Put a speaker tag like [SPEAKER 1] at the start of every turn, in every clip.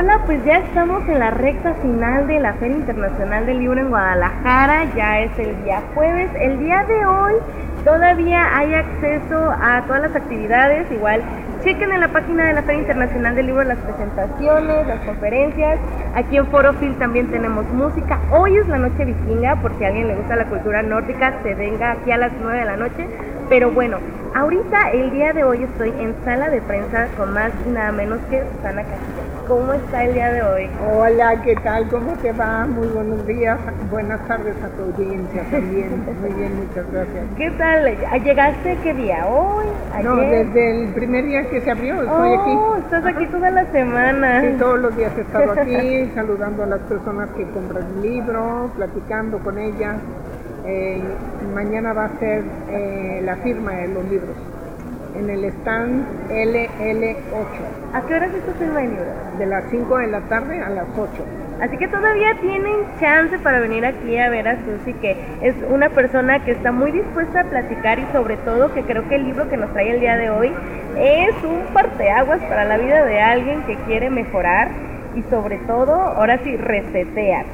[SPEAKER 1] Hola, pues ya estamos en la recta final de la Feria Internacional del Libro en Guadalajara, ya es el día jueves. El día de hoy todavía hay acceso a todas las actividades, igual chequen en la página de la Feria Internacional del Libro las presentaciones, las conferencias. Aquí en Forofil también tenemos música. Hoy es la noche vikinga, por si a alguien le gusta la cultura nórdica, se venga aquí a las 9 de la noche. Pero bueno, ahorita el día de hoy estoy en sala de prensa con más y nada menos que Susana Castillo. ¿Cómo está el día de hoy?
[SPEAKER 2] Hola, ¿qué tal? ¿Cómo te va? Muy buenos días. Buenas tardes a tu audiencia también. Muy bien, muchas gracias.
[SPEAKER 1] ¿Qué tal? ¿Llegaste qué día? ¿Hoy?
[SPEAKER 2] No, desde el primer día que se abrió estoy
[SPEAKER 1] oh,
[SPEAKER 2] aquí.
[SPEAKER 1] estás aquí toda la semana.
[SPEAKER 2] Sí, todos los días he estado aquí saludando a las personas que compran el libro, platicando con ellas. Eh, mañana va a ser eh, la firma de los libros en el stand LL8.
[SPEAKER 1] ¿A qué hora es esta firma de libros?
[SPEAKER 2] De las 5 de la tarde a las 8.
[SPEAKER 1] Así que todavía tienen chance para venir aquí a ver a Susi, que es una persona que está muy dispuesta a platicar y sobre todo que creo que el libro que nos trae el día de hoy es un parteaguas para la vida de alguien que quiere mejorar y sobre todo, ahora sí, resetear.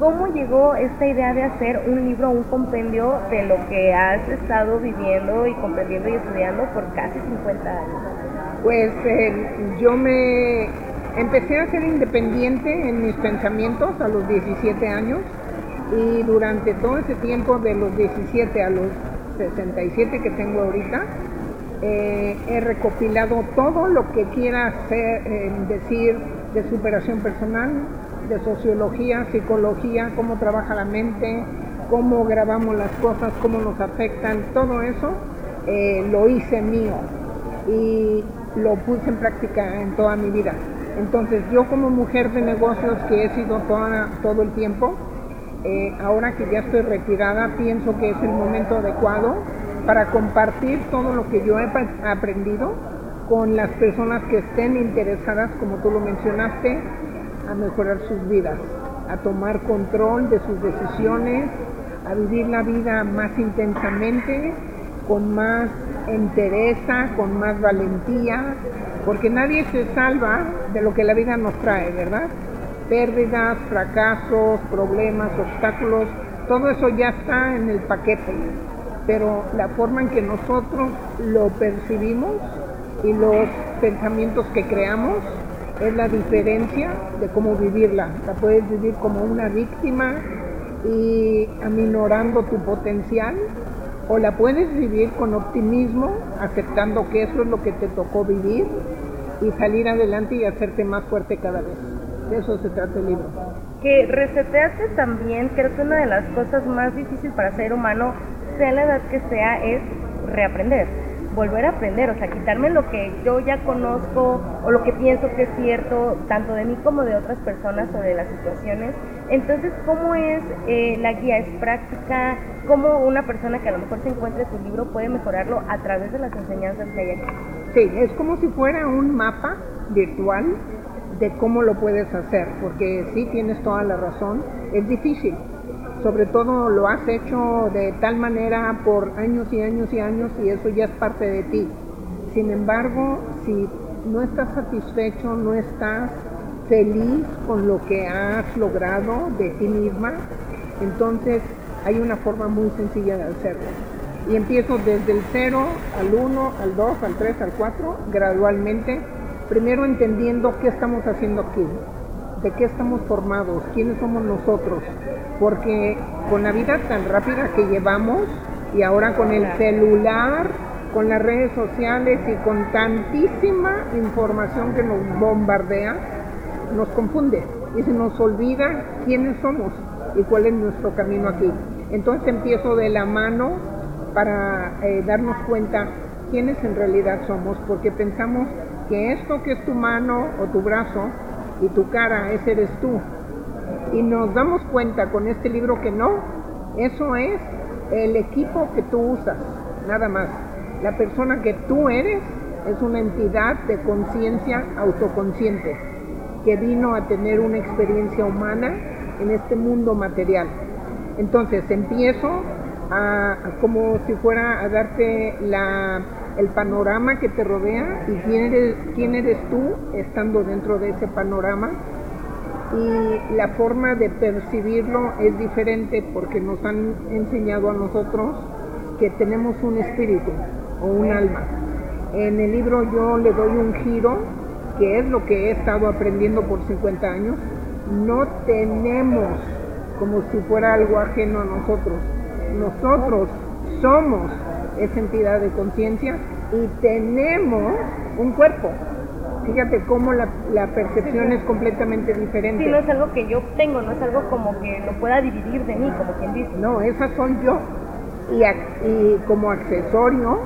[SPEAKER 1] ¿Cómo llegó esta idea de hacer un libro, un compendio de lo que has estado viviendo y comprendiendo y estudiando por casi 50 años?
[SPEAKER 2] Pues eh, yo me empecé a ser independiente en mis pensamientos a los 17 años y durante todo ese tiempo de los 17 a los 67 que tengo ahorita, eh, he recopilado todo lo que quiera eh, decir de superación personal, de sociología, psicología, cómo trabaja la mente, cómo grabamos las cosas, cómo nos afectan, todo eso lo hice mío. Y lo puse en práctica en toda mi vida. Entonces yo como mujer de negocios que he sido toda, todo el tiempo, eh, ahora que ya estoy retirada, pienso que es el momento adecuado para compartir todo lo que yo he aprendido con las personas que estén interesadas, como tú lo mencionaste, a mejorar sus vidas, a tomar control de sus decisiones, a vivir la vida más intensamente, con más entereza, con más valentía, porque nadie se salva de lo que la vida nos trae, ¿verdad? Pérdidas, fracasos, problemas, obstáculos, todo eso ya está en el paquete, pero la forma en que nosotros lo percibimos y los pensamientos que creamos es la diferencia de cómo vivirla. La puedes vivir como una víctima y aminorando tu potencial o la puedes vivir con optimismo, aceptando que eso es lo que te tocó vivir y salir adelante y hacerte más fuerte cada vez. De eso se trata el libro.
[SPEAKER 1] Que resetearte también, creo que una de las cosas más difíciles para ser humano, sea la edad que sea, es reaprender volver a aprender, o sea, quitarme lo que yo ya conozco o lo que pienso que es cierto, tanto de mí como de otras personas de las situaciones. Entonces, ¿cómo es eh, la guía? ¿Es práctica? ¿Cómo una persona que a lo mejor se encuentre su libro puede mejorarlo a través de las enseñanzas que hay aquí?
[SPEAKER 2] Sí, es como si fuera un mapa virtual de cómo lo puedes hacer, porque sí tienes toda la razón, es difícil sobre todo lo has hecho de tal manera por años y años y años y eso ya es parte de ti. Sin embargo, si no estás satisfecho, no estás feliz con lo que has logrado de ti misma, entonces hay una forma muy sencilla de hacerlo. Y empiezo desde el 0 al 1, al 2, al 3, al 4, gradualmente, primero entendiendo qué estamos haciendo aquí, de qué estamos formados, quiénes somos nosotros, porque con la vida tan rápida que llevamos y ahora con el celular, con las redes sociales y con tantísima información que nos bombardea, nos confunde y se nos olvida quiénes somos y cuál es nuestro camino aquí. Entonces empiezo de la mano para eh, darnos cuenta quiénes en realidad somos, porque pensamos que esto que es tu mano o tu brazo y tu cara, ese eres tú. Y nos damos cuenta con este libro que no, eso es el equipo que tú usas, nada más. La persona que tú eres es una entidad de conciencia autoconsciente que vino a tener una experiencia humana en este mundo material. Entonces empiezo como si fuera a darte el panorama que te rodea y quién eres, quién eres tú estando dentro de ese panorama. Y la forma de percibirlo es diferente porque nos han enseñado a nosotros que tenemos un espíritu o un alma. En el libro yo le doy un giro, que es lo que he estado aprendiendo por 50 años. No tenemos como si fuera algo ajeno a nosotros nosotros somos esa entidad de conciencia y tenemos un cuerpo. Fíjate cómo la, percepción es completamente diferente.
[SPEAKER 1] Sí, no es algo que yo tengo, no es algo como que lo pueda dividir de mí, como quien dice.
[SPEAKER 2] No, esas son yo. Y, y como accesorio,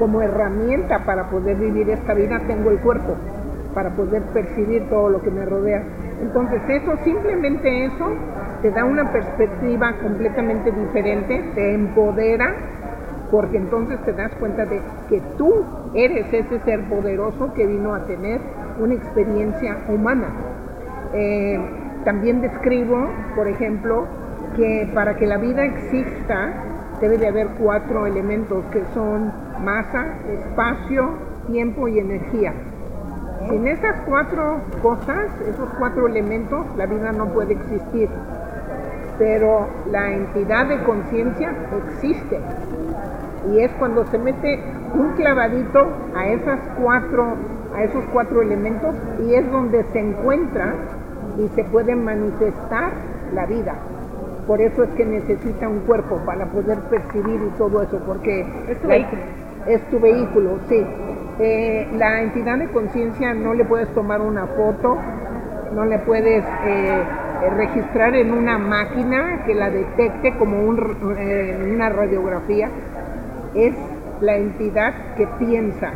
[SPEAKER 2] como herramienta para poder vivir esta vida, tengo el cuerpo, para poder percibir todo lo que me rodea. Entonces eso, simplemente eso, te da una perspectiva completamente diferente, te empodera, porque entonces te das cuenta de que tú eres ese ser poderoso que vino a tener una experiencia humana. Eh, también describo, por ejemplo, que para que la vida exista debe de haber cuatro elementos que son masa, espacio, tiempo y energía. Sin esas cuatro cosas, esos cuatro elementos, la vida no puede existir. Pero la entidad de conciencia existe. Y es cuando se mete un clavadito a esas cuatro, a esos cuatro elementos, y es donde se encuentra y se puede manifestar la vida. Por eso es que necesita un cuerpo para poder percibir y todo eso, porque
[SPEAKER 1] es tu vehículo.
[SPEAKER 2] Es tu vehículo, sí. Eh, la entidad de conciencia no le puedes tomar una foto, no le puedes eh, registrar en una máquina que la detecte como un, eh, una radiografía. Es la entidad que piensa,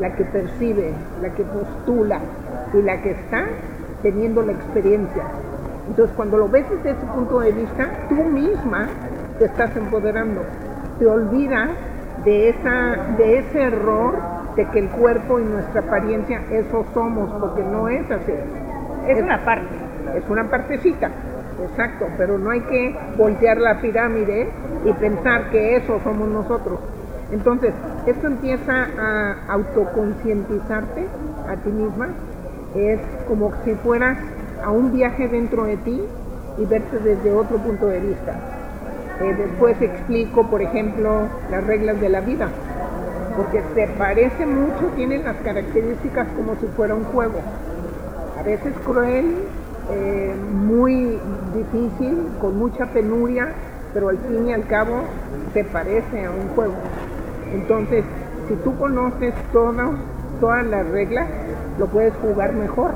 [SPEAKER 2] la que percibe, la que postula y la que está teniendo la experiencia. Entonces cuando lo ves desde ese punto de vista, tú misma te estás empoderando, te olvidas de, esa, de ese error de que el cuerpo y nuestra apariencia, eso somos, porque no es así.
[SPEAKER 1] Es, una parte.
[SPEAKER 2] Es una partecita, exacto, pero no hay que voltear la pirámide y pensar que eso somos nosotros. Entonces, esto empieza a autoconcientizarte a ti misma, es como si fueras a un viaje dentro de ti y verte desde otro punto de vista. Eh, después explico, por ejemplo, las reglas de la vida porque se parece mucho, tiene las características como si fuera un juego. A veces cruel, eh, muy difícil, con mucha penuria, pero al fin y al cabo se parece a un juego. Entonces, si tú conoces todas las reglas, lo puedes jugar mejor.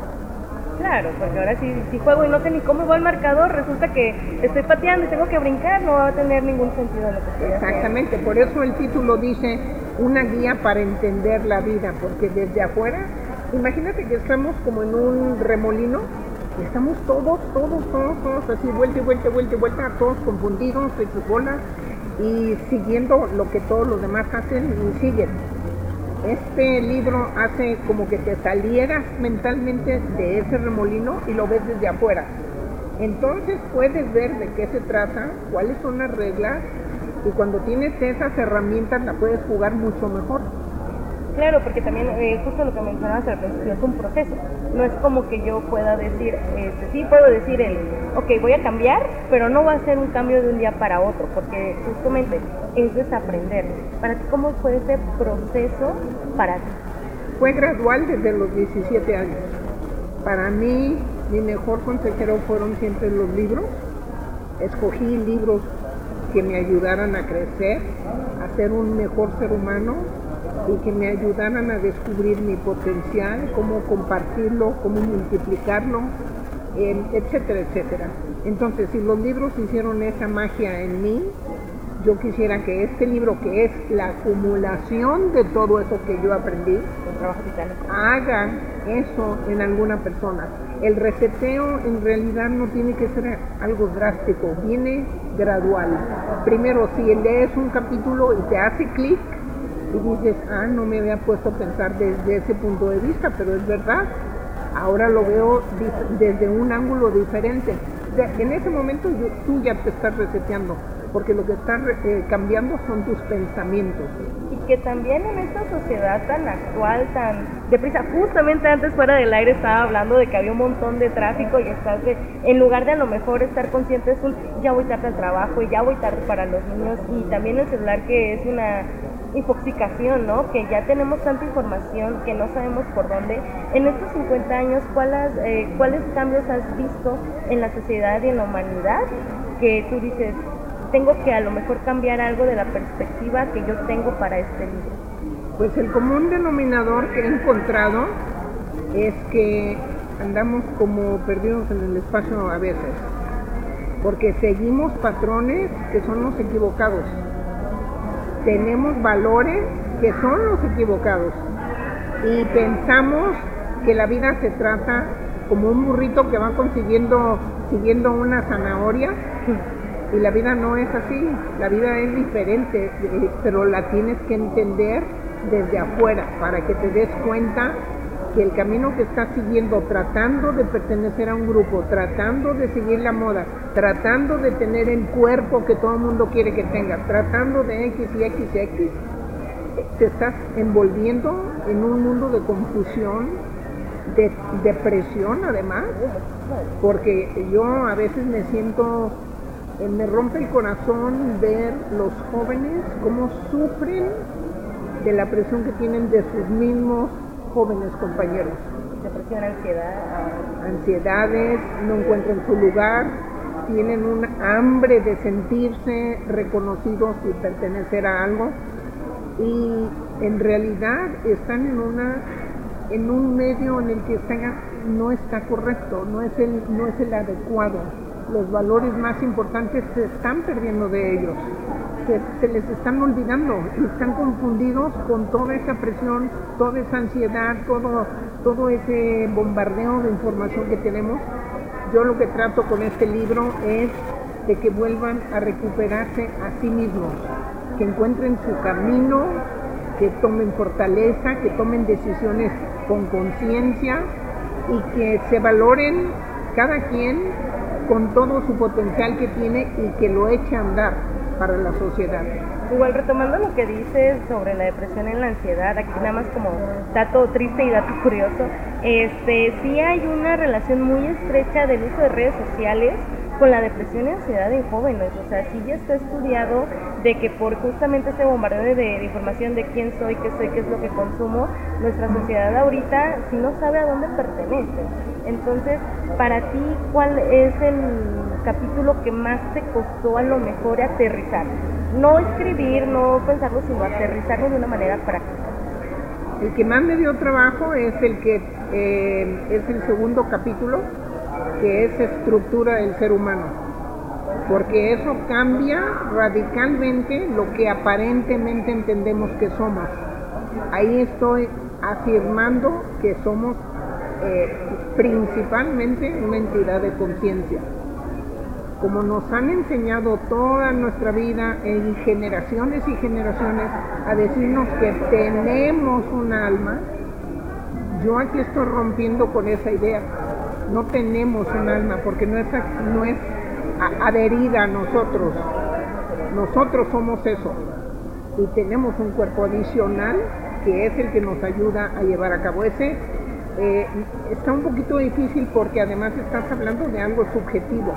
[SPEAKER 1] Claro, porque ahora si, si juego y no sé ni cómo va el marcador, resulta que estoy pateando y tengo que brincar, no va a tener ningún sentido lo que estoy
[SPEAKER 2] Exactamente, por eso el título dice una guía para entender la vida, porque desde afuera, imagínate que estamos como en un remolino estamos todos, todos, todos, todos así, vuelta y vuelta, vuelta y todos confundidos sus bolas y siguiendo lo que todos los demás hacen y siguen. Este libro hace como que te salieras mentalmente de ese remolino y lo ves desde afuera. Entonces puedes ver de qué se trata, cuáles son las reglas y cuando tienes esas herramientas la puedes jugar mucho mejor.
[SPEAKER 1] Claro, porque también eh, justo lo que mencionabas al principio es un proceso. No es como que yo pueda decir, este, sí puedo decir el, ok, voy a cambiar, pero no va a ser un cambio de un día para otro, porque justamente eso es aprender. Para ti, ¿cómo fue ese proceso para ti?
[SPEAKER 2] Fue gradual desde los 17 años. Para mí, mi mejor consejero fueron siempre los libros. Escogí libros que me ayudaran a crecer, a ser un mejor ser humano y que me ayudaran a descubrir mi potencial, cómo compartirlo, cómo multiplicarlo, etcétera, etcétera. Entonces, si los libros hicieron esa magia en mí, yo quisiera que este libro, que es la acumulación de todo eso que yo aprendí, haga eso en alguna persona. El reseteo en realidad no tiene que ser algo drástico, viene gradual. Primero, si lees un capítulo y te hace clic y dices, ah, no me había puesto a pensar desde ese punto de vista, pero es verdad, ahora lo veo desde un ángulo diferente. En ese momento tú ya te estás reseteando porque lo que está eh, cambiando son tus pensamientos.
[SPEAKER 1] Y que también en esta sociedad tan actual, tan deprisa, justamente antes fuera del aire estaba hablando de que había un montón de tráfico y estás de, en lugar de a lo mejor estar consciente es un ya voy tarde al trabajo y ya voy tarde para los niños y también el celular que es una infoxicación, ¿no? Que ya tenemos tanta información que no sabemos por dónde. En estos 50 años, ¿cuáles, eh, ¿cuáles cambios has visto en la sociedad y en la humanidad que tú dices, tengo que a lo mejor cambiar algo de la perspectiva que yo tengo para este libro?
[SPEAKER 2] Pues el común denominador que he encontrado es que andamos como perdidos en el espacio a veces, porque seguimos patrones que son los equivocados tenemos valores que son los equivocados. Y pensamos que la vida se trata como un burrito que va consiguiendo siguiendo una zanahoria. Y la vida no es así, la vida es diferente, eh, pero la tienes que entender desde afuera para que te des cuenta que el camino que estás siguiendo, tratando de pertenecer a un grupo, tratando de seguir la moda, tratando de tener el cuerpo que todo el mundo quiere que tengas, tratando de X y X y X, te estás envolviendo en un mundo de confusión, de depresión además, porque yo a veces me siento, eh, me rompe el corazón ver los jóvenes cómo sufren de la presión que tienen de sus mismos jóvenes compañeros.
[SPEAKER 1] Depresión, ansiedad.
[SPEAKER 2] Ansiedades, no encuentran su lugar, tienen un hambre de sentirse reconocidos y pertenecer a algo y en realidad están en una en un medio en el que están, no está correcto, no es el no es el adecuado. Los valores más importantes se están perdiendo de ellos se, les están olvidando y están confundidos con toda esa presión, toda esa ansiedad, todo, todo ese bombardeo de información que tenemos. Yo lo que trato con este libro es de que vuelvan a recuperarse a sí mismos, que encuentren su camino, que tomen fortaleza, que tomen decisiones con conciencia y que se valoren cada quien con todo su potencial que tiene y que lo eche a andar para la sociedad.
[SPEAKER 1] Igual retomando lo que dices sobre la depresión y la ansiedad, aquí nada más como dato triste y dato curioso, este sí hay una relación muy estrecha del uso de redes sociales con la depresión y ansiedad en jóvenes. O sea, sí ya está estudiado de que por justamente ese bombardeo de, información de quién soy, qué soy, qué es lo que consumo, nuestra sociedad ahorita sí no sabe a dónde pertenece. Entonces, para ti, ¿cuál es el capítulo que más te costó a lo mejor aterrizar? No escribir, no pensarlo, sino aterrizarlo de una manera práctica.
[SPEAKER 2] El que más me dio trabajo es el que eh, es el segundo capítulo, que es estructura del ser humano, porque eso cambia radicalmente lo que aparentemente entendemos que somos. Ahí estoy afirmando que somos eh, principalmente una entidad de conciencia. Como nos han enseñado toda nuestra vida en generaciones y generaciones a decirnos que tenemos un alma, yo aquí estoy rompiendo con esa idea no tenemos un alma porque no es, no es adherida a nosotros. Nosotros somos eso. Y tenemos un cuerpo adicional que es el que nos ayuda a llevar a cabo ese. Eh, está un poquito difícil porque además estás hablando de algo subjetivo.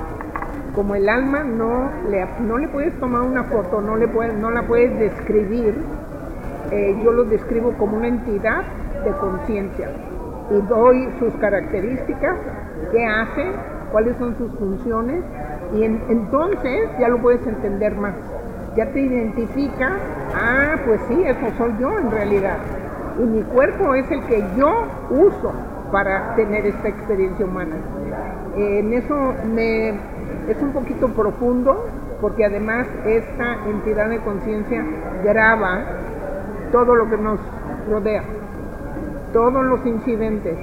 [SPEAKER 2] Como el alma no le, no le puedes tomar una foto, no, le puedes, no la puedes describir, eh, yo lo describo como una entidad de conciencia y doy sus características, qué hace, cuáles son sus funciones y entonces ya lo puedes entender más. Ya te identificas, ah, pues sí, eso soy yo en realidad. Y mi cuerpo es el que yo uso para tener esta experiencia humana. En eso me, es un poquito profundo porque además esta entidad de conciencia graba todo lo que nos rodea todos los incidentes,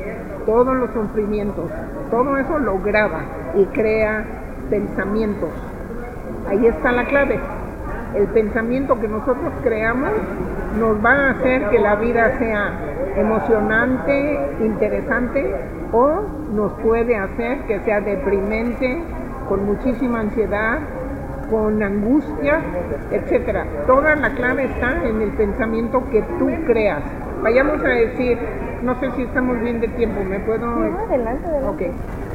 [SPEAKER 2] todos los sufrimientos, todo eso lo graba y crea pensamientos. Ahí está la clave. El pensamiento que nosotros creamos nos va a hacer que la vida sea emocionante, interesante o nos puede hacer que sea deprimente, con muchísima ansiedad con angustia, etcétera. Toda la clave está en el pensamiento que tú creas. Vayamos a decir, no sé si estamos bien de tiempo, ¿me puedo...?
[SPEAKER 1] adelante,
[SPEAKER 2] Ok.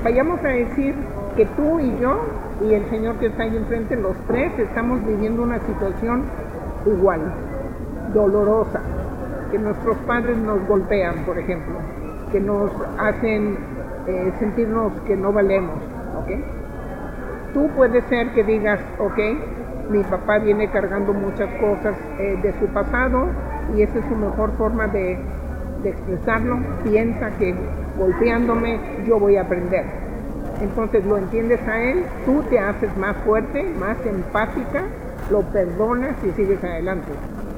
[SPEAKER 2] Vayamos a decir que tú y yo y el señor que está ahí enfrente, los tres estamos viviendo una situación igual, dolorosa, que nuestros padres nos golpean, por ejemplo, que nos hacen eh, sentirnos que no valemos, ¿ok? Tú puedes ser que digas, ok, mi papá viene cargando muchas cosas eh, de su pasado y esa es su mejor forma de, de expresarlo, piensa que golpeándome yo voy a aprender. Entonces lo entiendes a él, tú te haces más fuerte, más empática, lo perdonas y sigues adelante.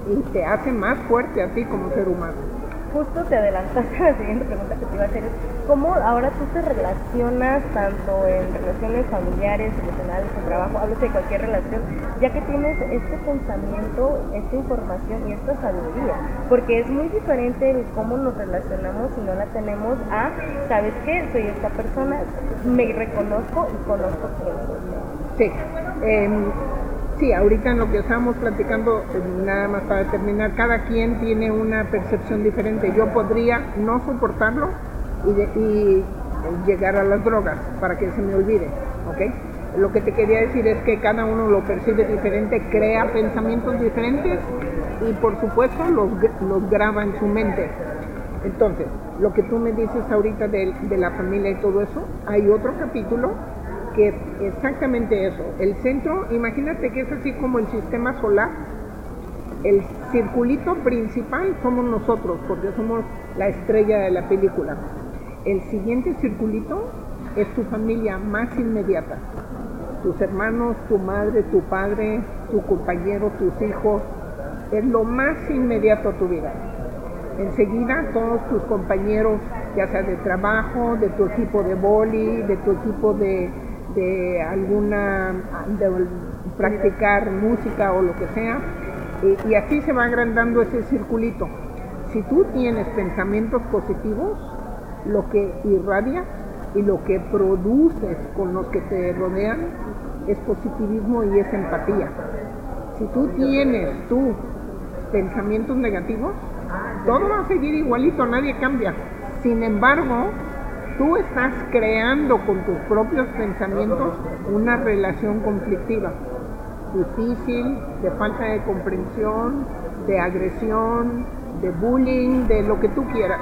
[SPEAKER 2] Y te hace más fuerte a ti como ser humano
[SPEAKER 1] justo te adelantaste a la siguiente pregunta que te iba a hacer, cómo ahora tú te relacionas tanto en relaciones familiares, emocionales, en trabajo, hablas de cualquier relación, ya que tienes este pensamiento, esta información y esta sabiduría, porque es muy diferente el cómo nos relacionamos si no la tenemos a, ¿sabes qué? Soy esta persona, me reconozco y conozco quién soy.
[SPEAKER 2] Sí. Eh, Sí, ahorita en lo que estábamos platicando, eh, nada más para terminar, cada quien tiene una percepción diferente. Yo podría no soportarlo y, llegar a las drogas para que se me olvide, ¿ok? Lo que te quería decir es que cada uno lo percibe diferente, crea pensamientos diferentes y por supuesto los, los graba en su mente. Entonces, lo que tú me dices ahorita de, de la familia y todo eso, hay otro capítulo que exactamente eso. El centro, imagínate que es así como el sistema solar. El circulito principal somos nosotros, porque somos la estrella de la película. El siguiente circulito es tu familia más inmediata. Tus hermanos, tu madre, tu padre, tu compañero, tus hijos. Es lo más inmediato a tu vida. Enseguida todos tus compañeros, ya sea de trabajo, de tu equipo de boli, de tu equipo de, alguna, de practicar música o lo que sea, y, así se va agrandando ese circulito. Si tú tienes pensamientos positivos, lo que irradia y lo que produces con los que te rodean es positivismo y es empatía. Si tú tienes tú pensamientos negativos, todo va a seguir igualito, nadie cambia. Sin embargo, tú estás creando con tus propios pensamientos una relación conflictiva, difícil, de falta de comprensión, de agresión, de bullying, de lo que tú quieras.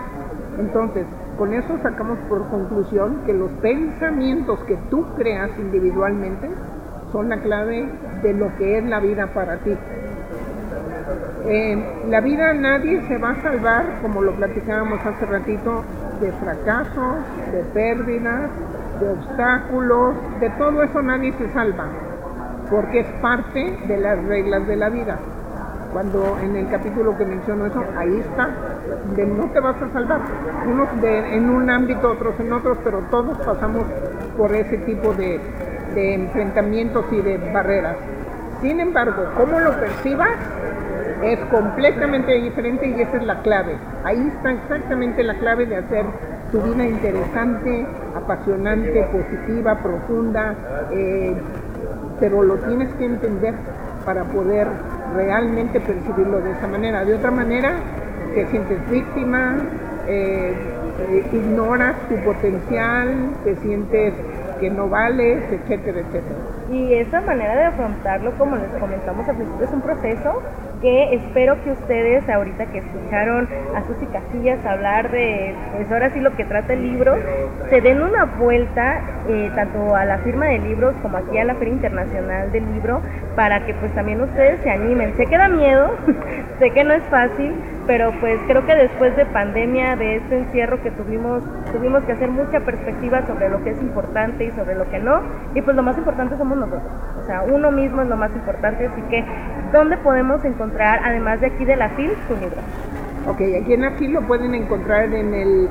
[SPEAKER 2] Entonces, con eso sacamos por conclusión que los pensamientos que tú creas individualmente son la clave de lo que es la vida para ti. En la vida nadie se va a salvar, como lo platicábamos hace ratito, de fracasos, de pérdidas, de obstáculos, de todo eso nadie se salva, porque es parte de las reglas de la vida. Cuando en el capítulo que menciono eso, ahí está, de no te vas a salvar, unos en un ámbito, otros en otros, pero todos pasamos por ese tipo de, enfrentamientos y de barreras. Sin embargo, ¿cómo lo percibas? es completamente diferente y esa es la clave. Ahí está exactamente la clave de hacer tu vida interesante, apasionante, positiva, profunda, eh, pero lo tienes que entender para poder realmente percibirlo de esa manera. De otra manera, te sientes víctima, eh, ignoras tu potencial, te sientes que no vales, etcétera, etcétera.
[SPEAKER 1] Y esa manera de afrontarlo, como les comentamos al principio, es un proceso que espero que ustedes ahorita que escucharon a Susy Casillas hablar de, pues ahora sí lo que trata el libro, se den una vuelta eh, tanto a la firma de libros como aquí a la Feria Internacional del Libro para que pues también ustedes se animen. Sé que da miedo, sé que no es fácil, pero pues creo que después de pandemia, de este encierro que tuvimos, tuvimos que hacer mucha perspectiva sobre lo que es importante y sobre lo que no, y pues lo más importante somos nosotros, o sea, uno mismo es lo más importante, así que ¿dónde podemos encontrar además de aquí de la FIL, su libro?
[SPEAKER 2] Ok, aquí en la FIL lo pueden encontrar en el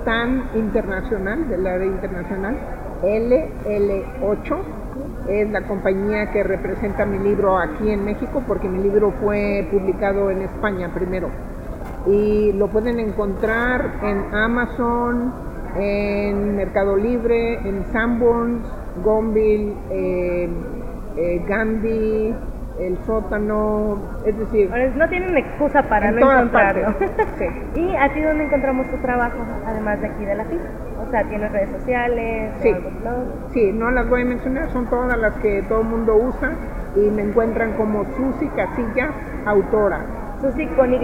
[SPEAKER 2] stand internacional, del área internacional, LL8. Es la compañía que representa mi libro aquí en México, porque mi libro fue publicado en España primero. Y lo pueden encontrar en Amazon, en Mercado Libre, en Sanborns, Gonville, eh, Gandhi, el sótano, es decir,
[SPEAKER 1] No tienen excusa para
[SPEAKER 2] en
[SPEAKER 1] no encontrarlo.
[SPEAKER 2] Sí.
[SPEAKER 1] ¿Y a ti dónde encontramos tu trabajo, además de aquí de la FIS? O sea, ¿tienes redes sociales?
[SPEAKER 2] Sí. Sí, no las voy a mencionar, son todas las que todo el mundo usa y me encuentran como Susi Casillas, autora.
[SPEAKER 1] Susi con Y.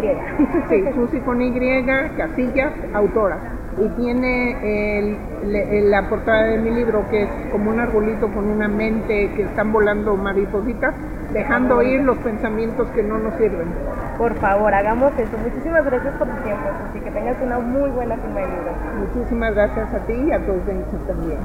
[SPEAKER 2] Sí, Susi con Y, Casillas, autora. Y tiene el- la portada de mi libro que es como un arbolito con una mente que están volando maripositas, dejando ir los pensamientos que no nos sirven.
[SPEAKER 1] Por favor, hagamos eso. Muchísimas gracias por tu tiempo, Susi. Que tengas una muy buena firma de libros.
[SPEAKER 2] Muchísimas gracias a ti y a todos también.